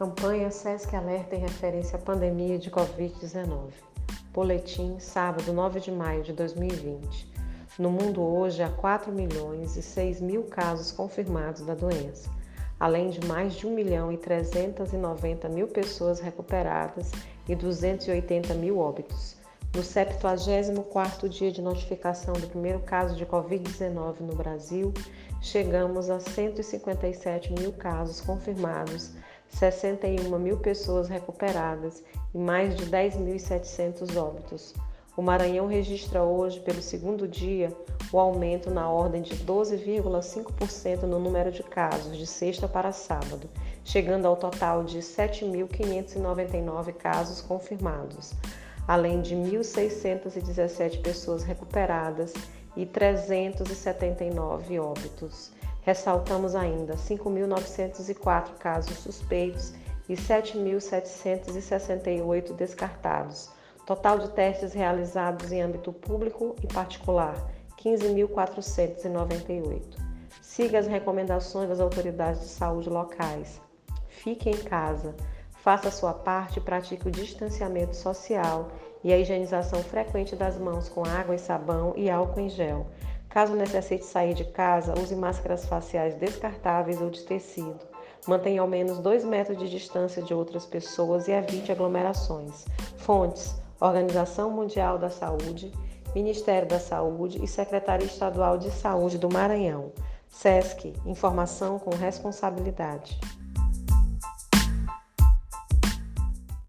Campanha SESC Alerta em referência à pandemia de Covid-19. Boletim, sábado 9 de maio de 2020. No mundo hoje há 4 milhões e 6 mil casos confirmados da doença, além de mais de 1 milhão e 390 mil pessoas recuperadas e 280 mil óbitos. No 74º dia de notificação do primeiro caso de Covid-19 no Brasil, chegamos a 157 mil casos confirmados 61 mil pessoas recuperadas e mais de 10.700 óbitos. O Maranhão registra hoje, pelo segundo dia, o aumento na ordem de 12,5% no número de casos de sexta para sábado, chegando ao total de 7.599 casos confirmados, além de 1.617 pessoas recuperadas e 379 óbitos. Ressaltamos ainda 5.904 casos suspeitos e 7.768 descartados. Total de testes realizados em âmbito público e particular, 15.498. Siga as recomendações das autoridades de saúde locais. Fique em casa, faça a sua parte e pratique o distanciamento social e a higienização frequente das mãos com água e sabão e álcool em gel. Caso necessite sair de casa, use máscaras faciais descartáveis ou de tecido. Mantenha ao menos 2 metros de distância de outras pessoas e evite aglomerações. Fontes: Organização Mundial da Saúde, Ministério da Saúde e Secretaria Estadual de Saúde do Maranhão. SESC Informação com responsabilidade.